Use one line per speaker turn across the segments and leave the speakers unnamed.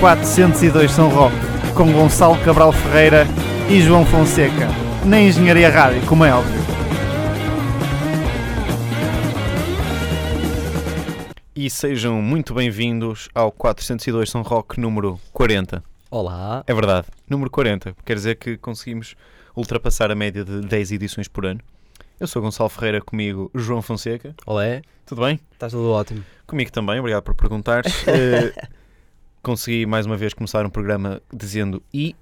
402 São Roque, com Gonçalo Cabral Ferreira e João Fonseca, na Engenharia Rádio, como é óbvio.
E sejam muito bem-vindos ao 402 São Roque número 40.
Olá.
É verdade, número 40. Quer dizer que conseguimos ultrapassar a média de 10 edições por ano. Eu sou Gonçalo Ferreira, comigo João Fonseca.
Olé.
Tudo bem?
Está tudo ótimo.
Comigo também, obrigado por perguntares. Eh, consegui mais uma vez começar um programa dizendo i,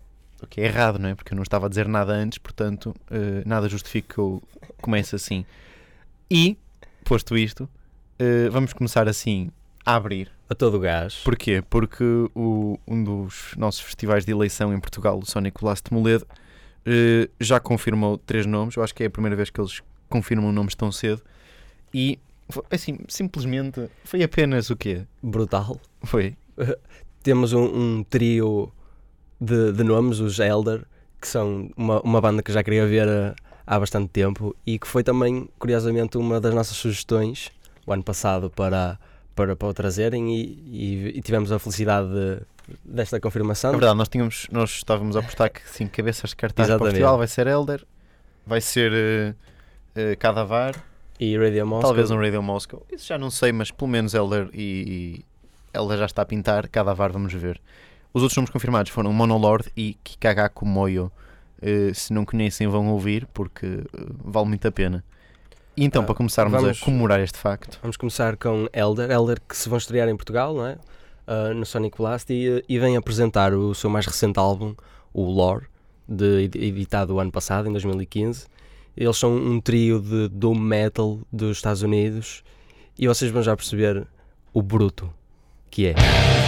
o que é errado, não é? Porque eu não estava a dizer nada antes, portanto, eh, nada justifica que eu comece assim. E, posto isto, eh, vamos começar assim a abrir.
A todo gás.
Porquê? Porque o- um dos nossos festivais de eleição em Portugal, o Sónico Laço de Moledo, eh, já confirmou três nomes. Eu acho que é a primeira vez que eles confirmam nomes tão cedo. E, foi- assim, simplesmente, foi apenas o quê?
Brutal.
Foi.
Temos um, um trio de, de nomes, os Elder, que são uma, uma banda que já queria ver eh, há bastante tempo e que foi também, curiosamente, uma das nossas sugestões o ano passado para, para, para o trazerem e, e- e tivemos a felicidade de- desta confirmação.
É verdade, nós, tínhamos, nós estávamos a apostar que, sim, cabeças de cartaz para
Exatamente.
festival vai ser Elder, vai ser eh, eh, Cadavar,
E Radio Moscow.
talvez um Radio Moscow. Isso já não sei, mas pelo menos Elder e, e Elder já está a pintar, Cadavar vamos ver. Os outros nomes confirmados foram Monolord e Kikagaku Moyo. Eh, se não conhecem, vão ouvir porque eh, vale muito a pena. E então,
Ah,
para começarmos
vamos-
a comemorar este facto,
Vamos começar com Elder, Elder que se vão estrear em Portugal, não é? Ah, no Sonic Blast e, e vem apresentar o seu mais recente álbum, o Lore, de, ed- editado o ano passado, em 2015. Eles são um trio de doom metal dos Estados Unidos e vocês vão já perceber o bruto que é.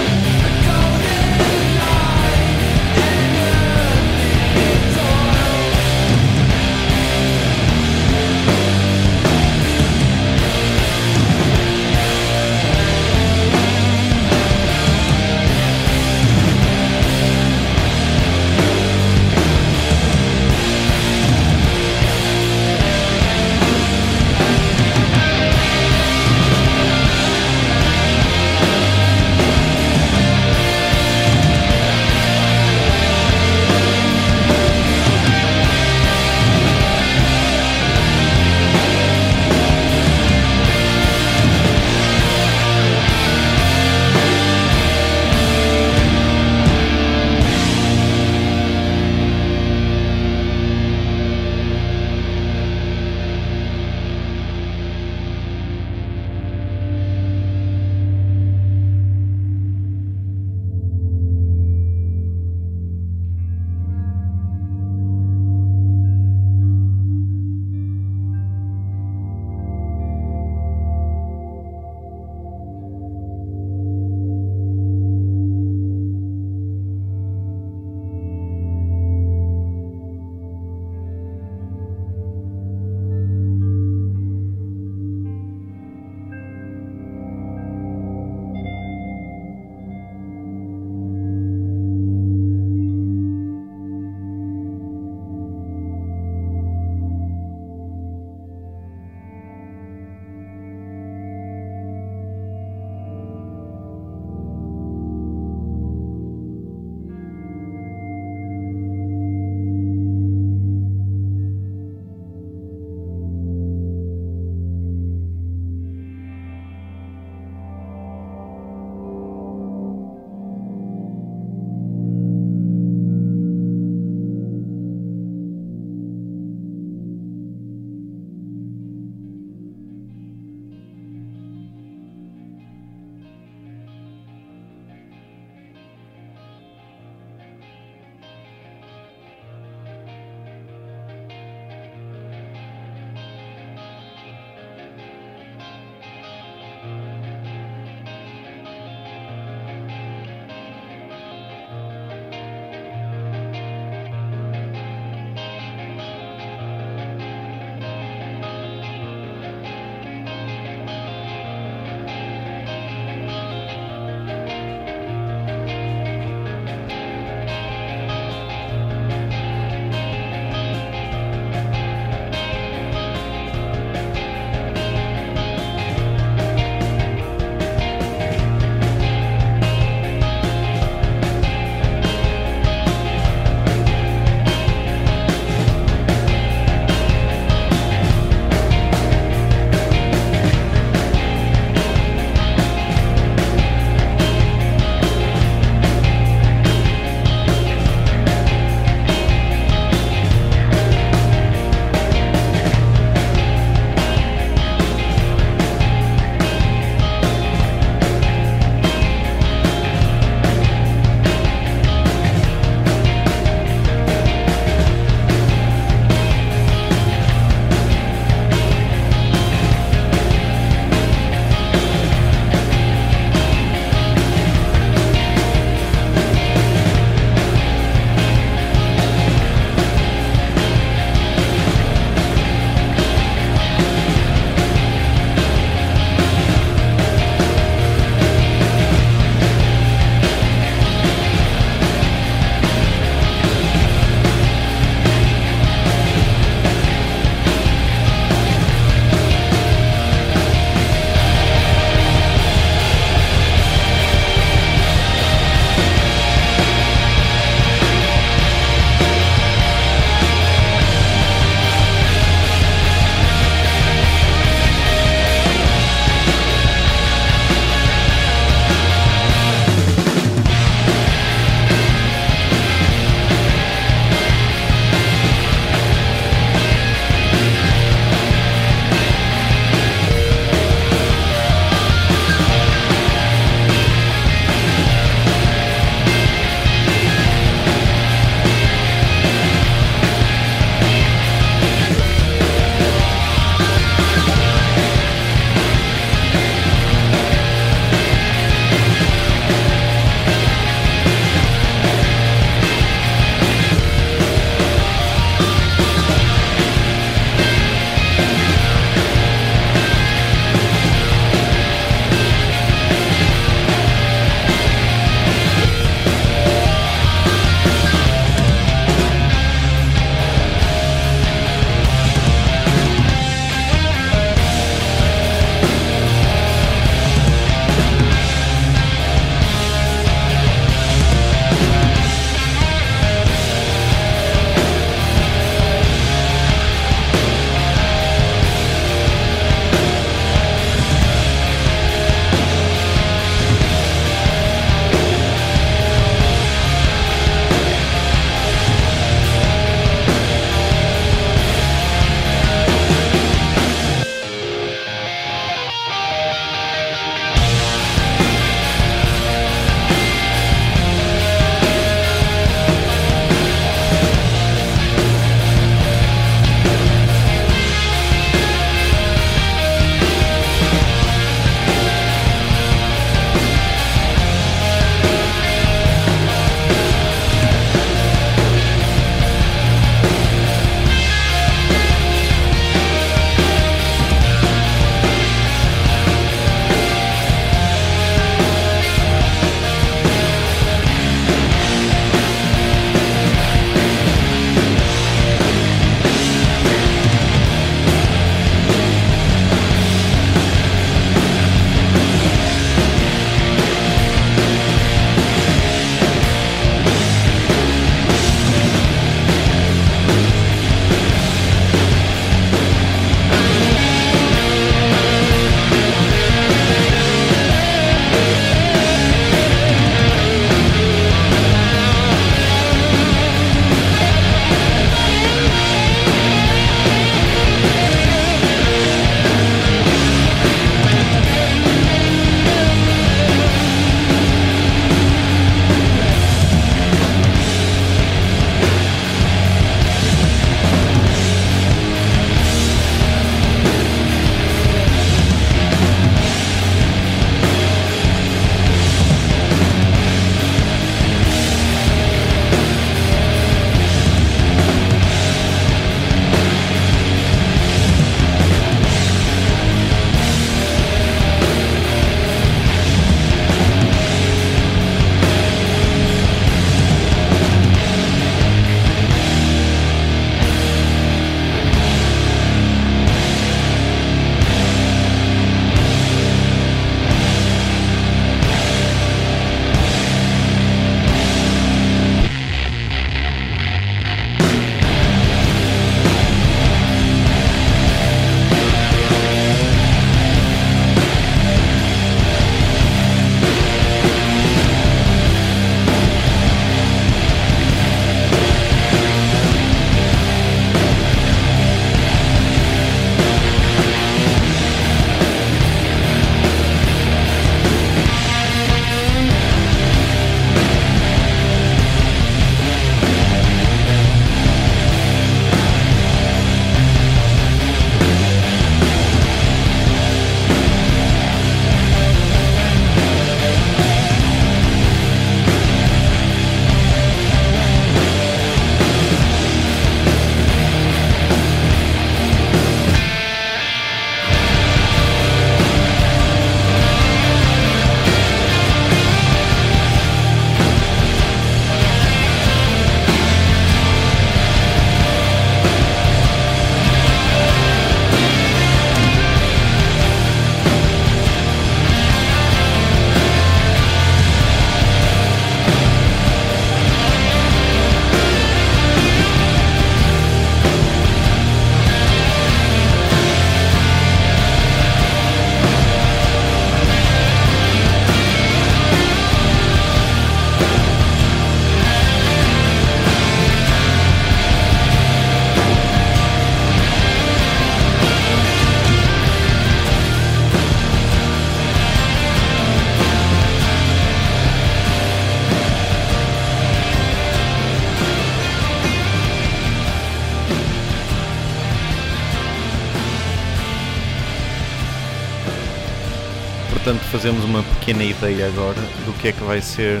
Portanto, fazemos uma pequena ideia agora do que é que vai ser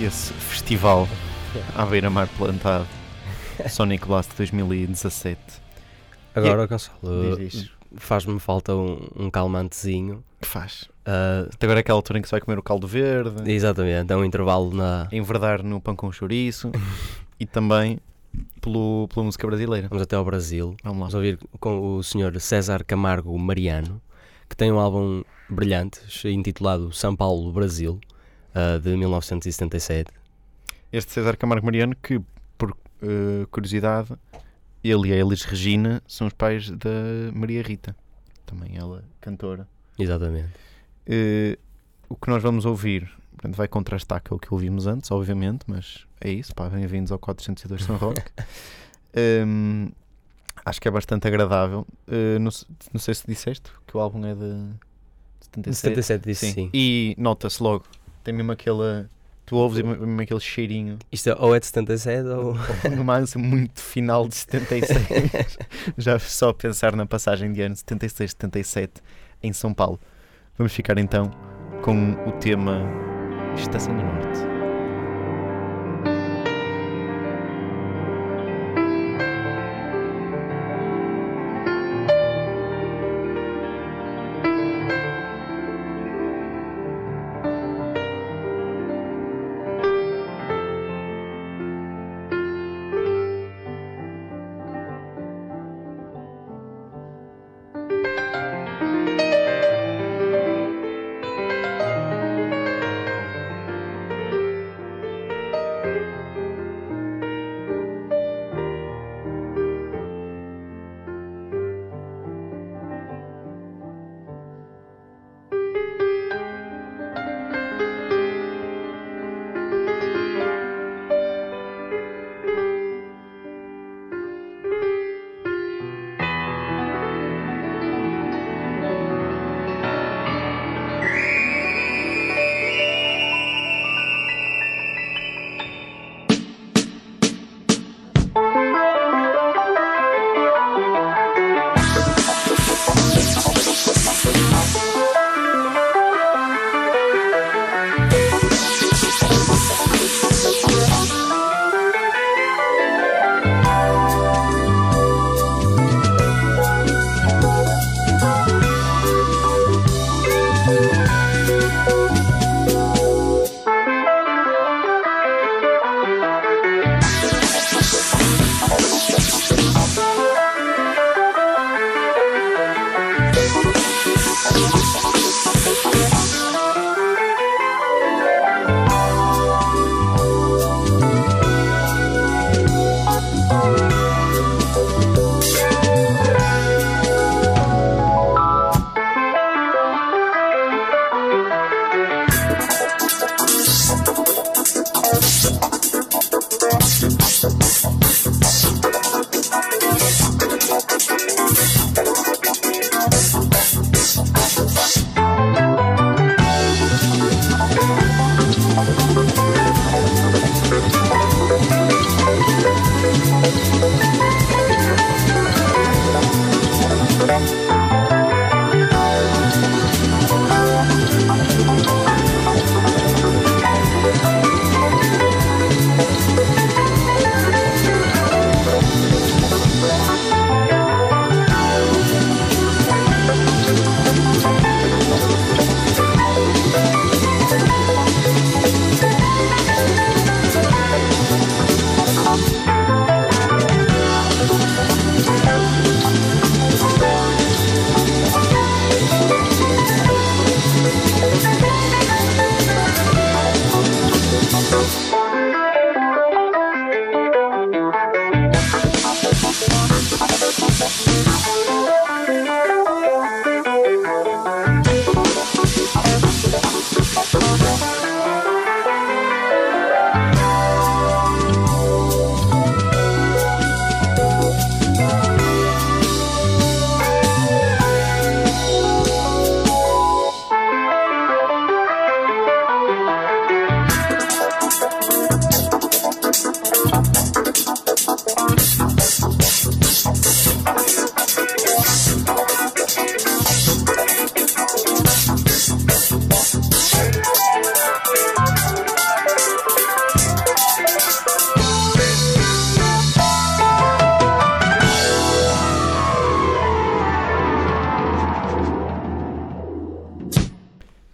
esse festival à beira-mar plantado. Sonic Blast 2017.
Agora, Gonçalo,
Diz isto.
faz-me falta um, um calmantezinho.
Que faz?
Ah,
Até agora é aquela altura em que se vai comer o caldo verde,
exatamente, é um intervalo na.
enverdar no pão com chouriço e também pelo, pela música brasileira.
Vamos até ao Brasil.
Vamos lá.
Vamos ouvir com o Sr. César Camargo Mariano, que tem um álbum brilhante intitulado São Paulo Brasil, ah, de 1977.
Este César Camargo Mariano, que por eh, curiosidade, ele e a Elis Regina são os pais da Maria Rita, também ela cantora.
Exatamente.
Eh, o que nós vamos ouvir portanto, vai contrastar com o que ouvimos antes, obviamente, mas é isso, pá, bem-vindos ao 402 São Roque. Ehm, acho que é bastante agradável. Eh, não, não sei se disseste que o álbum é de 77.
77 disse sim.
E nota-se logo, tem mesmo aquela. Tu ouves e mesmo aquele cheirinho
Isto é, ou é de 77 ou.
no máximo muito final de 76. Já só pensar na passagem de ano 76, 77 em São Paulo. Vamos ficar então com o tema Estação do Norte.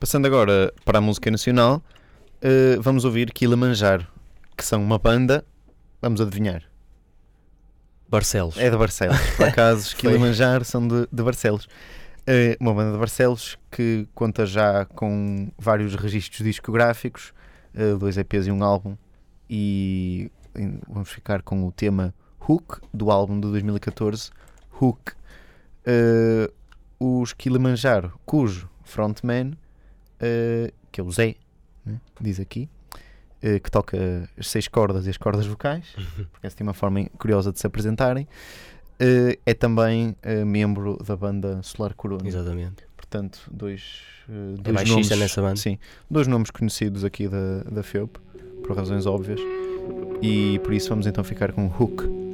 Passando agora para a música nacional, eh, vamos ouvir Kilimanjaro, que são uma banda, vamos adivinhar,
Barcelos.
é de Barcelos. Por acaso, os. Kilimanjaro são de, de Barcelos. Eh, uma banda de Barcelos que conta já com vários registros discográficos, eh, dois EPs e um álbum, e vamos ficar com o tema Hook, do álbum de 2014, Hook. Os Kilimanjaro, cujo frontman, eh, que é o Zé, né, diz aqui, eh, que toca as seis cordas e as cordas vocais, porque essa tem uma forma curiosa de se apresentarem, eh, é também membro da banda Solar Corona.
Exatamente.
Portanto, dois,
É
dois
baixista
nomes,
nessa banda.
Sim, dois nomes conhecidos aqui da, da FEUP, por razões óbvias. E por isso vamos então ficar com Hook.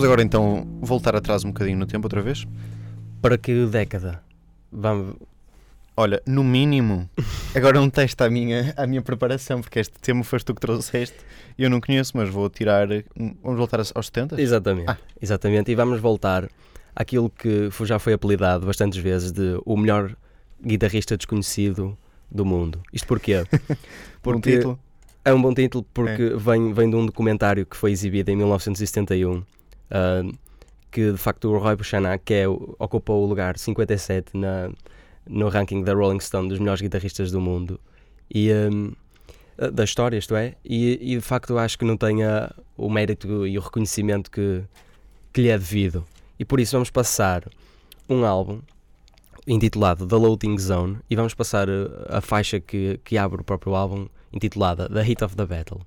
Vamos agora então voltar atrás um bocadinho no tempo outra vez.
Para que década? Vamos,
Olha, no mínimo, agora um teste à minha, à minha preparação, porque este tema foste tu que trouxeste e eu não conheço, mas vou tirar. um- Vamos voltar aos 70?
Exatamente,
Ah.
exatamente. E vamos voltar àquilo que já foi apelidado bastantes vezes de o melhor guitarrista desconhecido do mundo. Isto porquê?
Bom
Porque
título.
é um bom título porque vem, vem de um documentário que foi exibido em 1971 ah, que de facto o Roy Buchanan que é, o- lugar 57 na, no ranking da Rolling Stone dos melhores guitarristas do mundo e hum, da história, isto é, e, e de facto acho que não tem a- o mérito e o reconhecimento que, que lhe é devido. E por isso vamos passar um álbum intitulado The Loading Zone e vamos passar uh, a faixa que, que abre o próprio álbum intitulada The Heat of the Battle.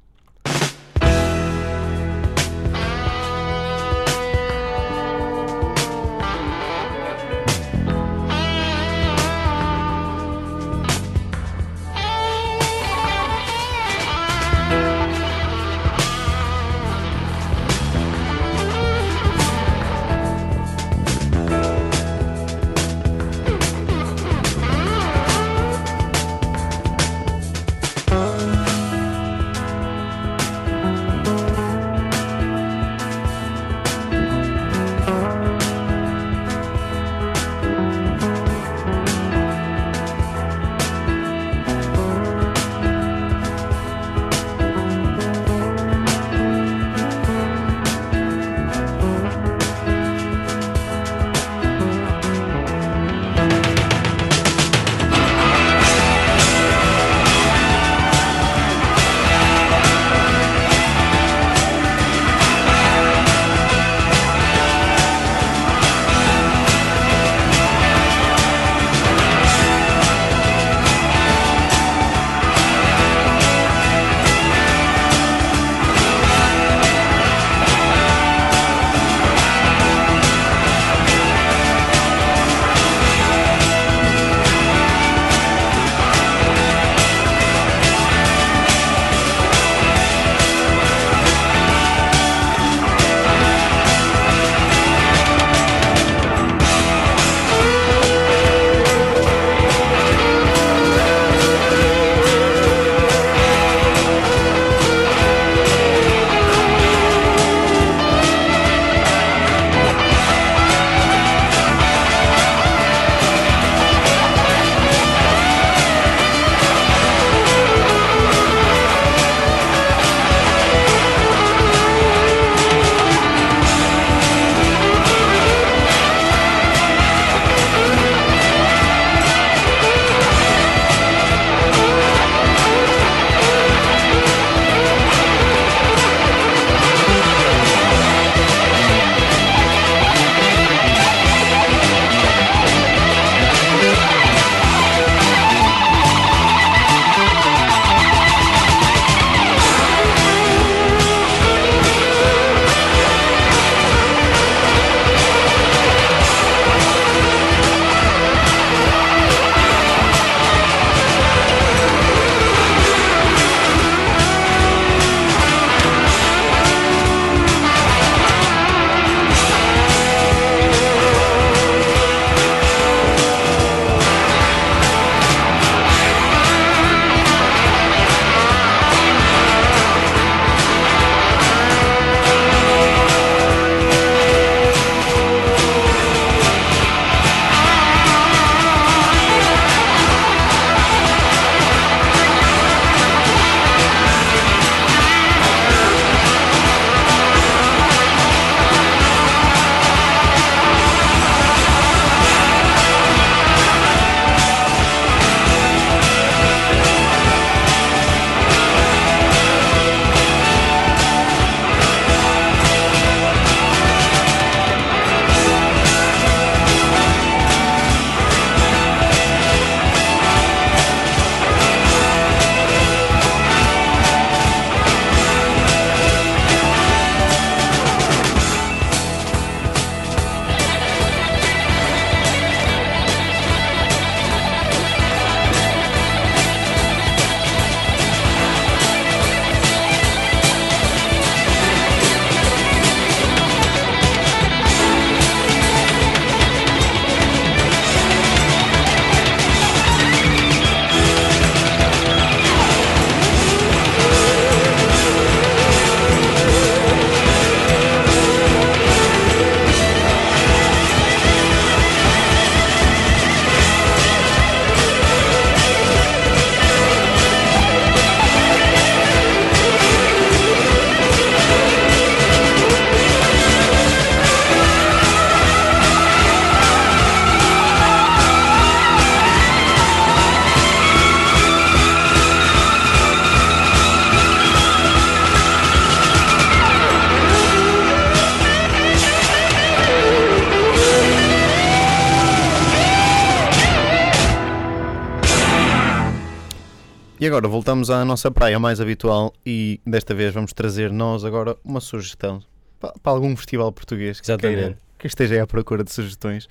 E agora voltamos à nossa praia mais habitual e desta vez vamos trazer nós agora uma sugestão pa- para algum festival português que, queira- que esteja aí à procura de sugestões.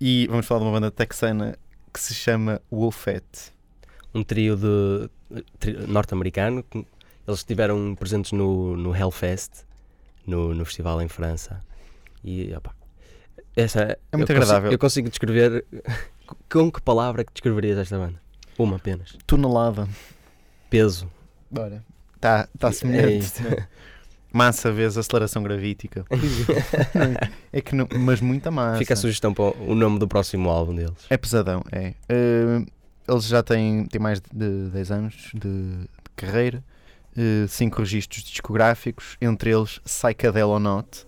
E vamos falar de uma banda texana que se chama Wolfette.
Um trio de norte-americano. que Eles estiveram presentes no, no Hellfest, no, no festival em França. E opa, essa,
É muito
eu consigo-
agradável.
eu consigo descrever. Com que palavra que descreverias esta banda? Uma apenas.
Tonelada.
Peso.
Olha, está tá
É
semelhante.
isso.
Massa vezes aceleração gravítica. é que não, mas muita massa.
Fica a sugestão para o nome do próximo álbum deles.
É pesadão, é. Eh, eles já têm, têm mais de 10 anos de, de carreira, 5 registros discográficos, entre eles Psychedel or Not,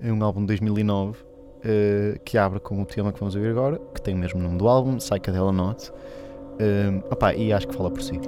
é um álbum de 2009 eh, que abre com o tema que vamos ouvir agora, que tem o mesmo nome do álbum, Psychedel or Not. Eh, opá, e acho que fala por si.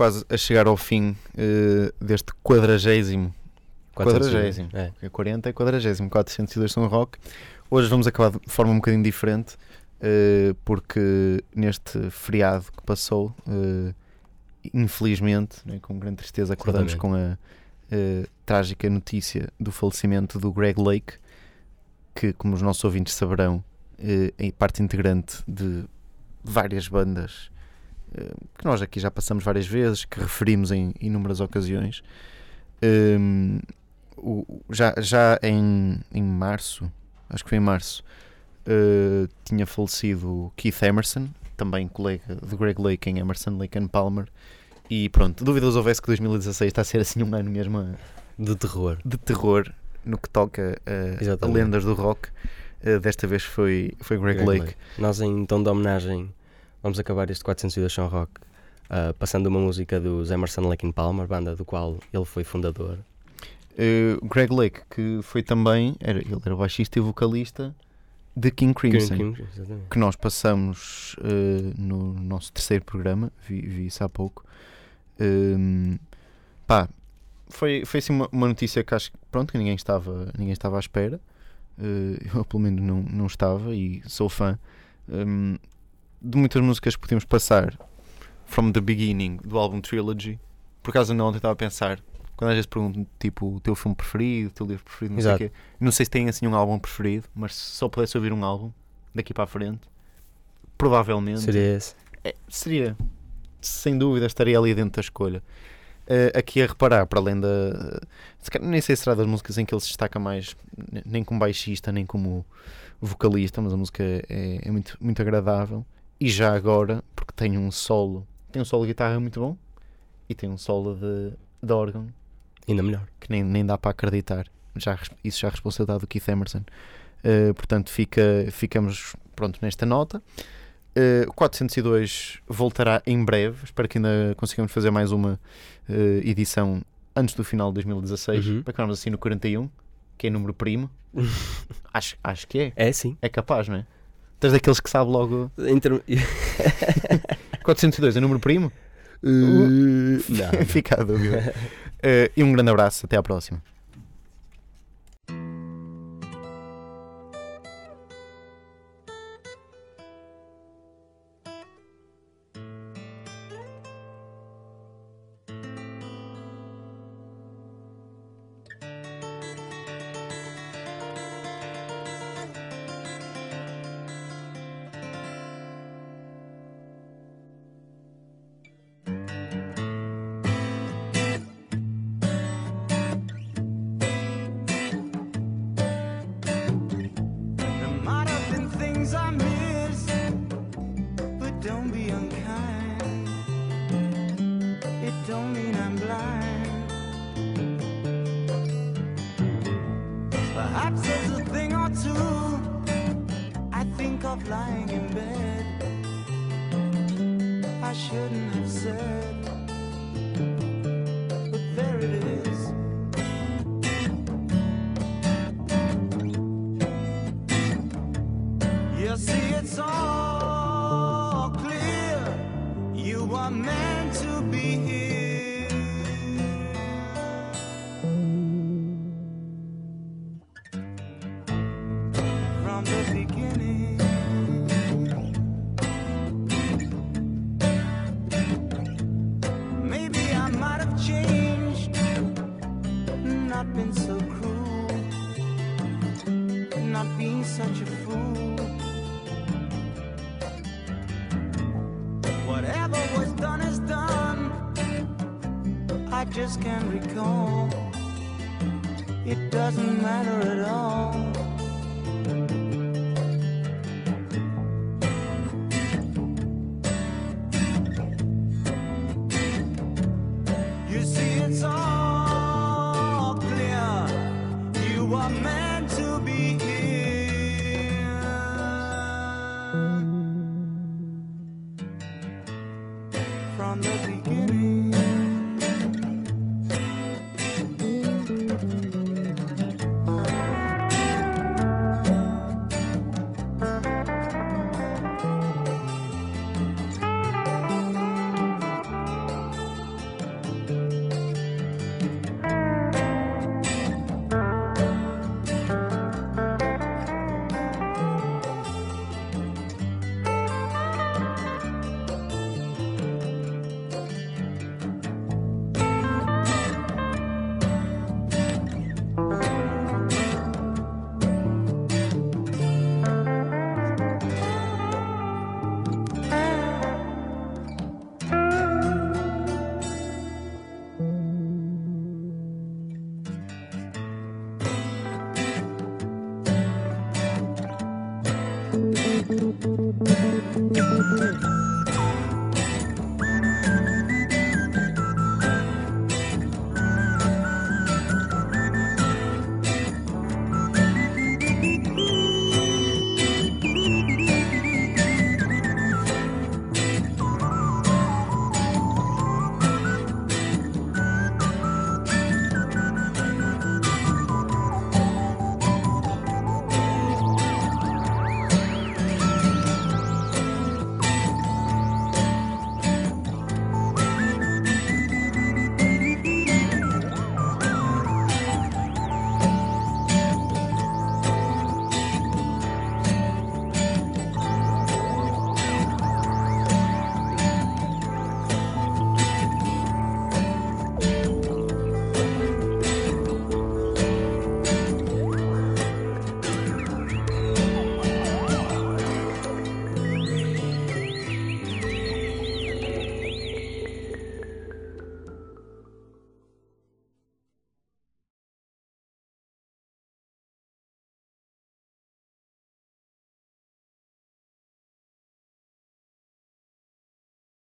Quase a chegar ao fim eh, deste quadragésimo. Quadragésimo.
É.
É 40 é quadragésimo, 402 São Roque. Hoje vamos acabar de forma um bocadinho diferente, eh, porque neste feriado que passou, eh, infelizmente, né, com grande tristeza, acordamos com a trágica notícia do falecimento do Greg Lake, que, como os nossos ouvintes saberão, é parte integrante de várias bandas que nós aqui já passamos várias vezes, que referimos em inúmeras ocasiões. Um, o- já já em, em março, acho que foi em março, eh, tinha falecido Keith Emerson, também colega de Greg Lake em Emerson, Lake and Palmer. E pronto, dúvidas houvesse que 2016 está a ser assim um ano mesmo a-
De terror.
de terror no que toca a, a lendas do rock. Eh, desta vez foi, foi Greg,
Greg
Lake.
Lake. Nós, em tom de homenagem, vamos acabar este 402 São Rock ah, passando uma música dos Emerson Lake and Palmer, banda do qual ele foi fundador.
Eh, Greg Lake, que foi também, era, ele era baixista e vocalista de King Crimson,
King- exatamente.
que nós passamos eh, no nosso terceiro programa, vi, vi isso há pouco. Ehm, pá, foi, foi assim uma, uma notícia que acho que pronto, que ninguém estava, ninguém estava à espera. Eh, eu pelo menos não, não estava e sou fã ehm, de muitas músicas que podíamos passar from the beginning do álbum Trilogy. Por acaso não ontem estava a pensar, quando às vezes pergunto tipo o teu filme preferido, o teu livro preferido, não
Exato.
sei o quê. Não sei se tem assim um álbum preferido, mas se só pudesse ouvir um álbum daqui para a frente, provavelmente
Seria esse.
é, seria, sem dúvida, estaria ali dentro da escolha. Eh, aqui a reparar, para além da. nem sei se será das músicas em que ele se destaca mais, ne- nem como baixista, nem como vocalista, mas a música é, é muito, muito agradável. E já agora, porque tem um solo, tem um solo de guitarra muito bom e tem um solo de, de órgão
Ainda melhor.
que nem, nem dá para acreditar. Já, isso já é responsabilidade do Keith Emerson. Uh, portanto, fica, ficamos pronto nesta nota. Uh, o 402 voltará em breve. Espero que ainda consigamos fazer mais uma uh, edição antes do final de 2016.
Uhum.
Para ficarmos assim no 41, que é número primo. acho, acho que é.
É sim.
É capaz, não é? Tens daqueles que sabe logo.
Em term-
402 é número primo?
Não, não.
Fica a dúvida. Uh, e um grande abraço. Até à próxima.
Just can't recall.